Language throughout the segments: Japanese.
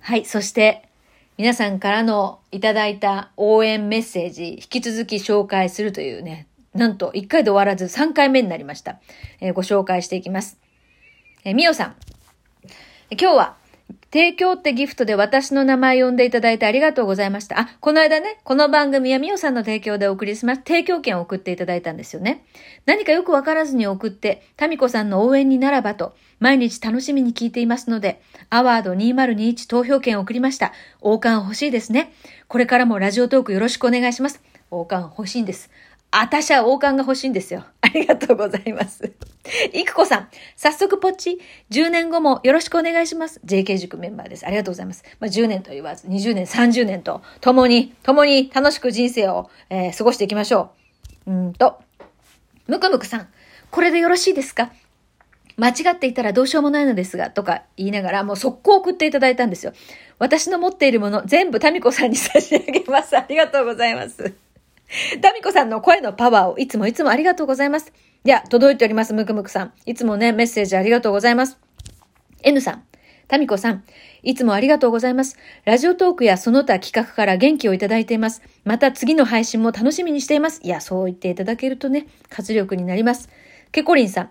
はい、そして、皆さんからのいただいた応援メッセージ、引き続き紹介するというね、なんと1回で終わらず3回目になりました。えーご紹介していきます。えーみおさん。今日は、提供ってギフトで私の名前呼んでいただいてありがとうございました。あ、この間ね、この番組はみおさんの提供でお送りします。提供券を送っていただいたんですよね。何かよくわからずに送って、タミコさんの応援にならばと、毎日楽しみに聞いていますので、アワード2021投票券を送りました。王冠欲しいですね。これからもラジオトークよろしくお願いします。王冠欲しいんです。あたしは王冠が欲しいんですよ。ありがとうございます。いくこさん、早速ポッチ、10年後もよろしくお願いします。JK 塾メンバーです。ありがとうございます。まあ、10年と言わず、20年、30年と、共に、共に楽しく人生を、えー過ごしていきましょう。うんと、むくむくさん、これでよろしいですか？間違っていたらどうしようもないのですが、とか言いながら、もう速攻送っていただいたんですよ。私の持っているもの、全部タミコさんに差し上げます。ありがとうございます。タミコさんの声のパワーをいつもいつもありがとうございます。では、届いております、ムクムクさん。いつもね、メッセージありがとうございます。N さん、タミコさん、いつもありがとうございます。ラジオトークやその他企画から元気をいただいています。また次の配信も楽しみにしています。いや、そう言っていただけるとね、活力になります。ケコリンさん、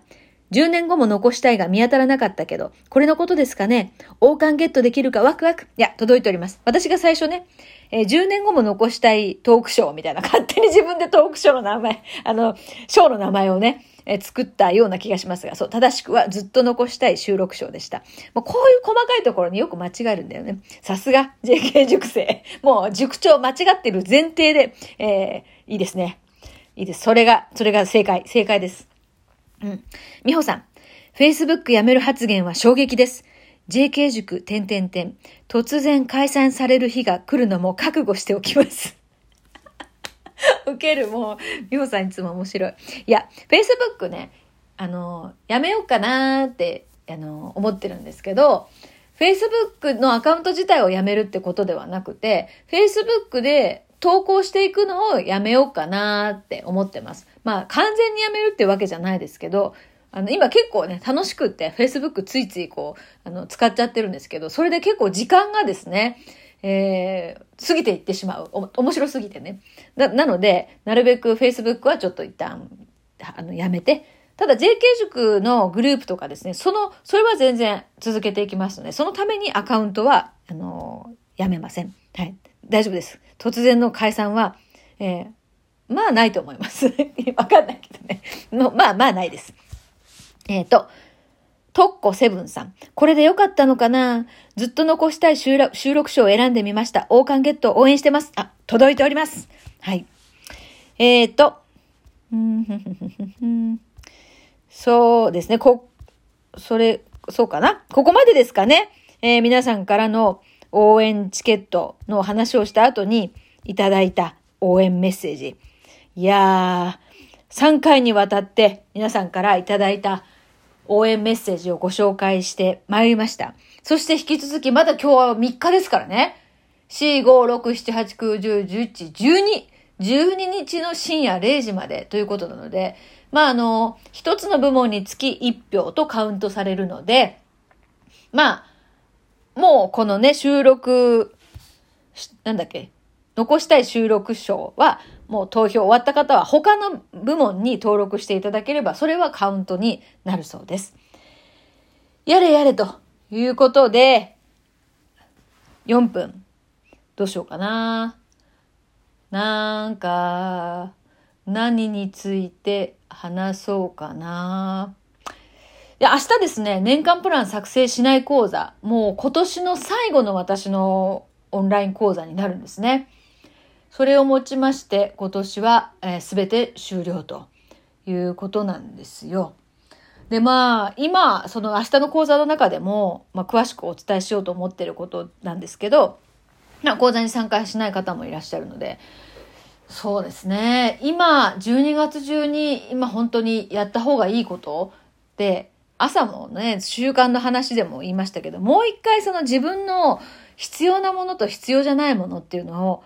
10年後も残したいが見当たらなかったけど、これのことですかね？王冠ゲットできるか？ワクワク。いや、届いております。私が最初ね、えー10年後も残したいトークショーみたいな、勝手に自分でトークショーの名前、あの、ショーの名前をね、えー作ったような気がしますが、そう、正しくはずっと残したい収録賞でした。もうこういう細かいところによく間違えるんだよね。さすが JK 塾生。もう塾長間違ってる前提で、えーいいですね。いいです。それが、それが正解、正解です。うん。みほさん、Facebook やめる発言は衝撃です。JK 塾、点々点。突然解散される日が来るのも覚悟しておきます。ウケる、もう、みほさんいつも面白い。いや、Facebook ね、あの、やめようかなーって、あの、思ってるんですけど、Facebook のアカウント自体をやめるってことではなくて、Facebook で投稿していくのをやめようかなーって思ってます。まあ、完全にやめるってわけじゃないですけど、あの、今結構ね、楽しくって Facebook ついついこう、あの、使っちゃってるんですけど、それで結構時間がですね、えー、過ぎていってしまう。お面白すぎてね。な、なので、なるべく Facebook はちょっと一旦、あの、やめて、ただ JK 塾のグループとかですね、その、それは全然続けていきますので、そのためにアカウントは、あのやめません。はい。大丈夫です。突然の解散は、えー、まあないと思います。わかんないけどね。のまあまあないです。えっ、と、トッコセブンさん。これでよかったのかな？ずっと残したい収録収録賞を選んでみました。王冠ゲット応援してます。あ、届いております。はい。えっ、と、そうですね。こ、それ、そうかな？ここまでですかね？えー皆さんからの応援チケットの話をした後にいただいた応援メッセージ。いやー、3回にわたって皆さんからいただいた応援メッセージをご紹介してまいりました。そして引き続き、まだ今日は3日ですからね。4、5、6、7、8、9、10、11、12、12日の深夜0時までということなので、まあ、あの、一つの部門につき1票とカウントされるので、まあ、もうこのね、収録、なんだっけ、残したい収録賞は、もう投票終わった方は他の部門に登録していただければ、それはカウントになるそうです。やれやれということで、4分。どうしようかな。なんか、何について話そうかな。いや、明日ですね、年間プラン作成しない講座、もう今年の最後の私のオンライン講座になるんですね。それをもちまして、今年は、えー、て終了ということなんですよ。で、まあ、今、その明日の講座の中でも、まあ、詳しくお伝えしようと思ってることなんですけど、まあ、講座に参加しない方もいらっしゃるので、そうですね。今、12月中に、今本当にやった方がいいことって、朝もね、習慣の話でも言いましたけど、もう一回その自分の必要なものと必要じゃないものっていうのを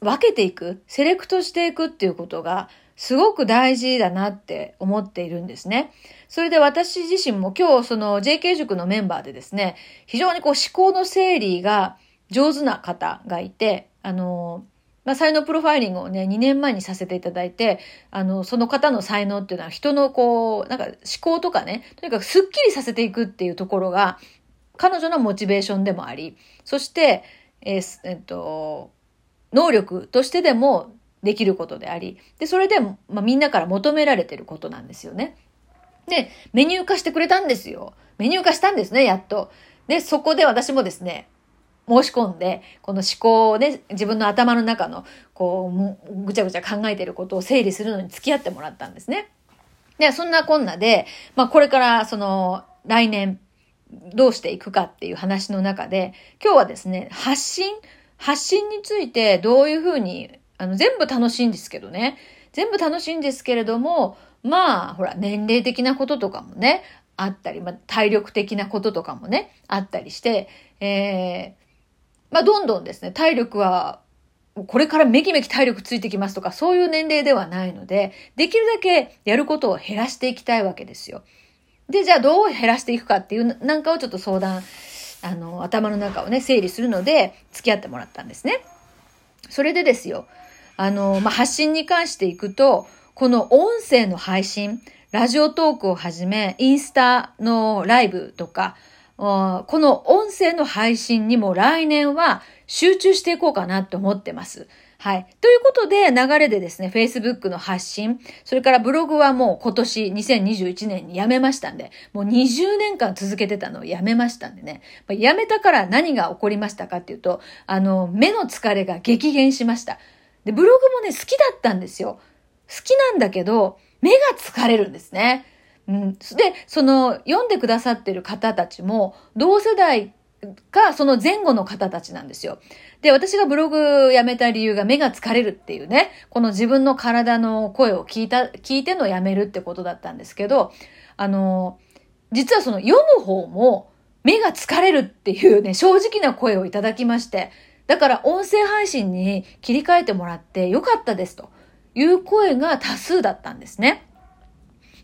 分けていく、セレクトしていくっていうことが、すごく大事だなって思っているんですね。それで私自身も今日その JK 塾のメンバーでですね、非常にこう思考の整理が上手な方がいて、あの、まあ、才能プロファイリングをね、2年前にさせていただいて、あの、その方の才能っていうのは人のこう、なんか思考とかね、とにかくスッキリさせていくっていうところが、彼女のモチベーションでもあり、そして、えー、えっと、能力としてでもできることであり、で、それで、まあ、みんなから求められてることなんですよね。で、メニュー化してくれたんですよ。メニュー化したんですね、やっと。で、そこで私もですね、申し込んで、この思考をね、自分の頭の中の、こう、ぐちゃぐちゃ考えてることを整理するのに付き合ってもらったんですね。で、そんなこんなで、まあこれからその来年どうしていくかっていう話の中で、今日はですね、発信発信についてどういうふうに、あの、全部楽しいんですけどね。全部楽しいんですけれども、まあ、ほら、年齢的なこととかもね、あったり、まあ、体力的なこととかもね、あったりして、えー、まあ、どんどんですね、体力は、これからめきめき体力ついてきますとか、そういう年齢ではないので、できるだけやることを減らしていきたいわけですよ。で、じゃあどう減らしていくかっていうなんかをちょっと相談、あの、頭の中をね、整理するので、付き合ってもらったんですね。それでですよ、あの、まあ、発信に関していくと、この音声の配信、ラジオトークをはじめ、インスタのライブとか、この音声の配信にも来年は集中していこうかなと思ってます。はい。ということで、流れでですね、Facebook の発信、それからブログはもう今年2021年に辞めましたんで、もう20年間続けてたのを辞めましたんでね。辞めたから何が起こりましたかっていうと、あの、目の疲れが激減しました。で、ブログもね、好きだったんですよ。好きなんだけど、目が疲れるんですね。うん。で、その、読んでくださってる方たちも、同世代か、その前後の方たちなんですよ。で、私がブログやめた理由が目が疲れるっていうね、この自分の体の声を聞いた、聞いてのやめるってことだったんですけど、あの、実はその読む方も目が疲れるっていうね、正直な声をいただきまして、だから音声配信に切り替えてもらってよかったですという声が多数だったんですね。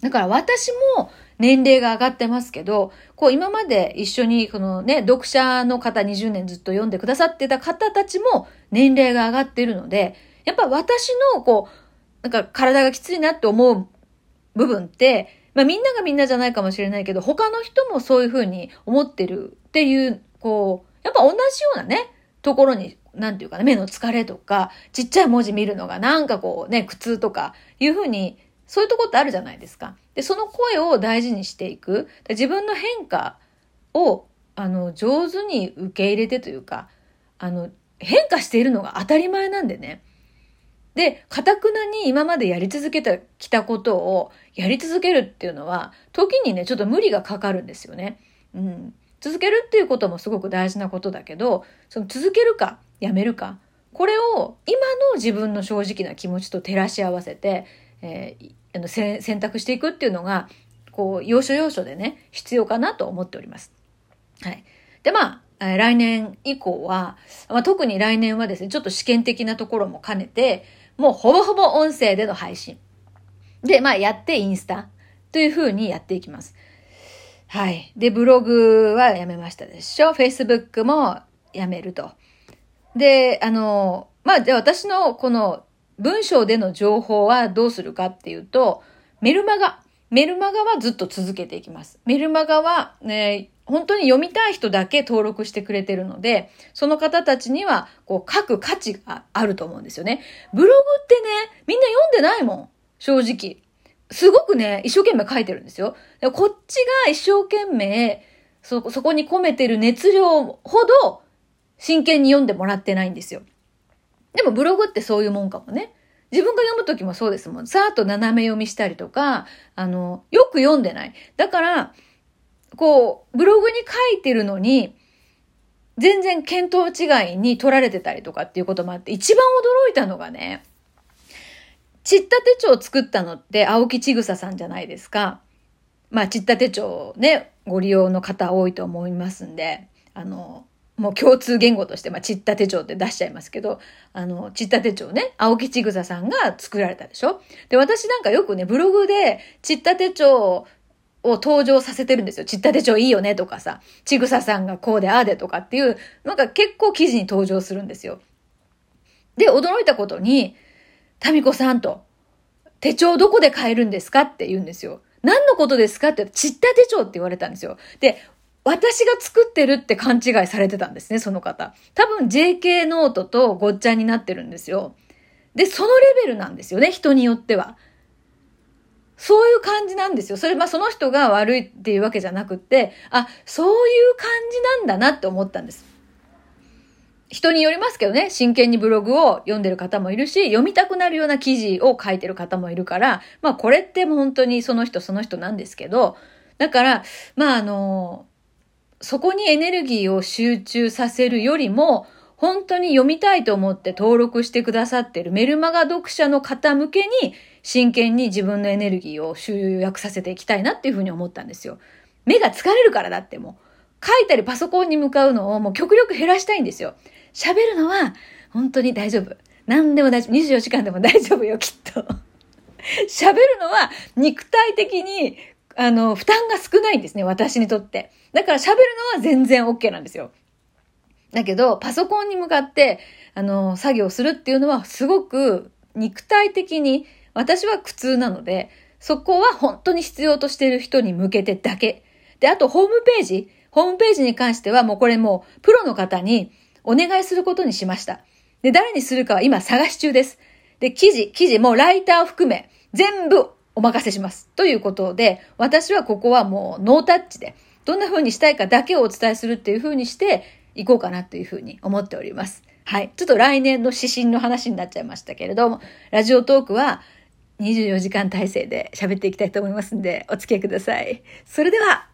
だから私も年齢が上がってますけど、こう今まで一緒にこのね、読者の方20年ずっと読んでくださってた方たちも年齢が上がっているので、やっぱ私のこう、なんか体がきついなって思う部分って、まあみんながみんなじゃないかもしれないけど、他の人もそういうふうに思ってるっていう、こう、やっぱ同じようなね、ところに、なんていうかな、目の疲れとか、ちっちゃい文字見るのがなんかこうね、苦痛とかいうふうにそういうとこってあるじゃないですか。で、その声を大事にしていく。自分の変化を、あの、上手に受け入れてというか、あの、変化しているのが当たり前なんでね。で、かたくなに今までやり続けてきたことをやり続けるっていうのは、時にね、ちょっと無理がかかるんですよね。うん。続けるっていうこともすごく大事なことだけど、その続けるか、やめるか、これを今の自分の正直な気持ちと照らし合わせて、えー、あの選択していくっていうのが、こう、要所要所でね、必要かなと思っております。はい。で、まあ、来年以降は、まあ、特に来年はですね、ちょっと試験的なところも兼ねて、もうほぼほぼ音声での配信。で、まあ、やってインスタという風にやっていきます。はい。で、ブログはやめましたでしょ ?Facebook もやめると。で、あの、まあ、じゃあ私のこの文章での情報はどうするかっていうと、メルマガ。メルマガはずっと続けていきます。メルマガは、ね、本当に読みたい人だけ登録してくれてるので、その方たちには、こう、書く価値があると思うんですよね。ブログってね、みんな読んでないもん。正直。すごくね、一生懸命書いてるんですよ。こっちが一生懸命、そ、そこに込めてる熱量ほど、真剣に読んでもらってないんですよ。でもブログってそういうもんかもね。自分が読むときもそうですもん。さーっと斜め読みしたりとか、あの、よく読んでない。だから、こう、ブログに書いてるのに、全然見当違いに取られてたりとかっていうこともあって、一番驚いたのがね、ちった手帳を作ったのって青木千草さんじゃないですか。まあ、ちった手帳ね、ご利用の方多いと思いますんで、あの、もう共通言語として、まあ、ちった手帳って出しちゃいますけど、あの、ちった手帳ね、青木ちぐささんが作られたでしょで、私なんかよくね、ブログでちった手帳を登場させてるんですよ。ちった手帳いいよねとかさ、ちぐささんがこうでああでとかっていう、なんか結構記事に登場するんですよ。で、驚いたことに、タミコさんと、手帳どこで買えるんですかって言うんですよ。何のことですかって、ちった手帳って言われたんですよ。で、私が作ってるって勘違いされてたんですね、その方。多分 JK ノートとごっちゃになってるんですよ。で、そのレベルなんですよね、人によっては。そういう感じなんですよ。それ、まあその人が悪いっていうわけじゃなくって、あ、そういう感じなんだなって思ったんです。人によりますけどね、真剣にブログを読んでる方もいるし、読みたくなるような記事を書いてる方もいるから、まあこれってもう本当にその人その人なんですけど、だから、まああの、そこにエネルギーを集中させるよりも、本当に読みたいと思って登録してくださってるメルマガ読者の方向けに真剣に自分のエネルギーを集約させていきたいなっていうふうに思ったんですよ。目が疲れるからだってもう。書いたりパソコンに向かうのをもう極力減らしたいんですよ。喋るのは本当に大丈夫。何でも大丈夫。24時間でも大丈夫よ、きっと。喋るのは肉体的に、あの、負担が少ないんですね、私にとって。だから喋るのは全然 OK なんですよ。だけど、パソコンに向かって、あの、作業するっていうのはすごく肉体的に私は苦痛なので、そこは本当に必要としている人に向けてだけ。で、あとホームページ。ホームページに関してはもうこれもうプロの方にお願いすることにしました。で、誰にするかは今探し中です。で、記事、記事もうライターを含め、全部お任せします。ということで、私はここはもうノータッチで、どんな風にしたいかだけをお伝えするっていう風にしていこうかなという風に思っております。はい。ちょっと来年の指針の話になっちゃいましたけれども、ラジオトークは24時間体制で喋っていきたいと思いますんで、お付き合いください。それでは、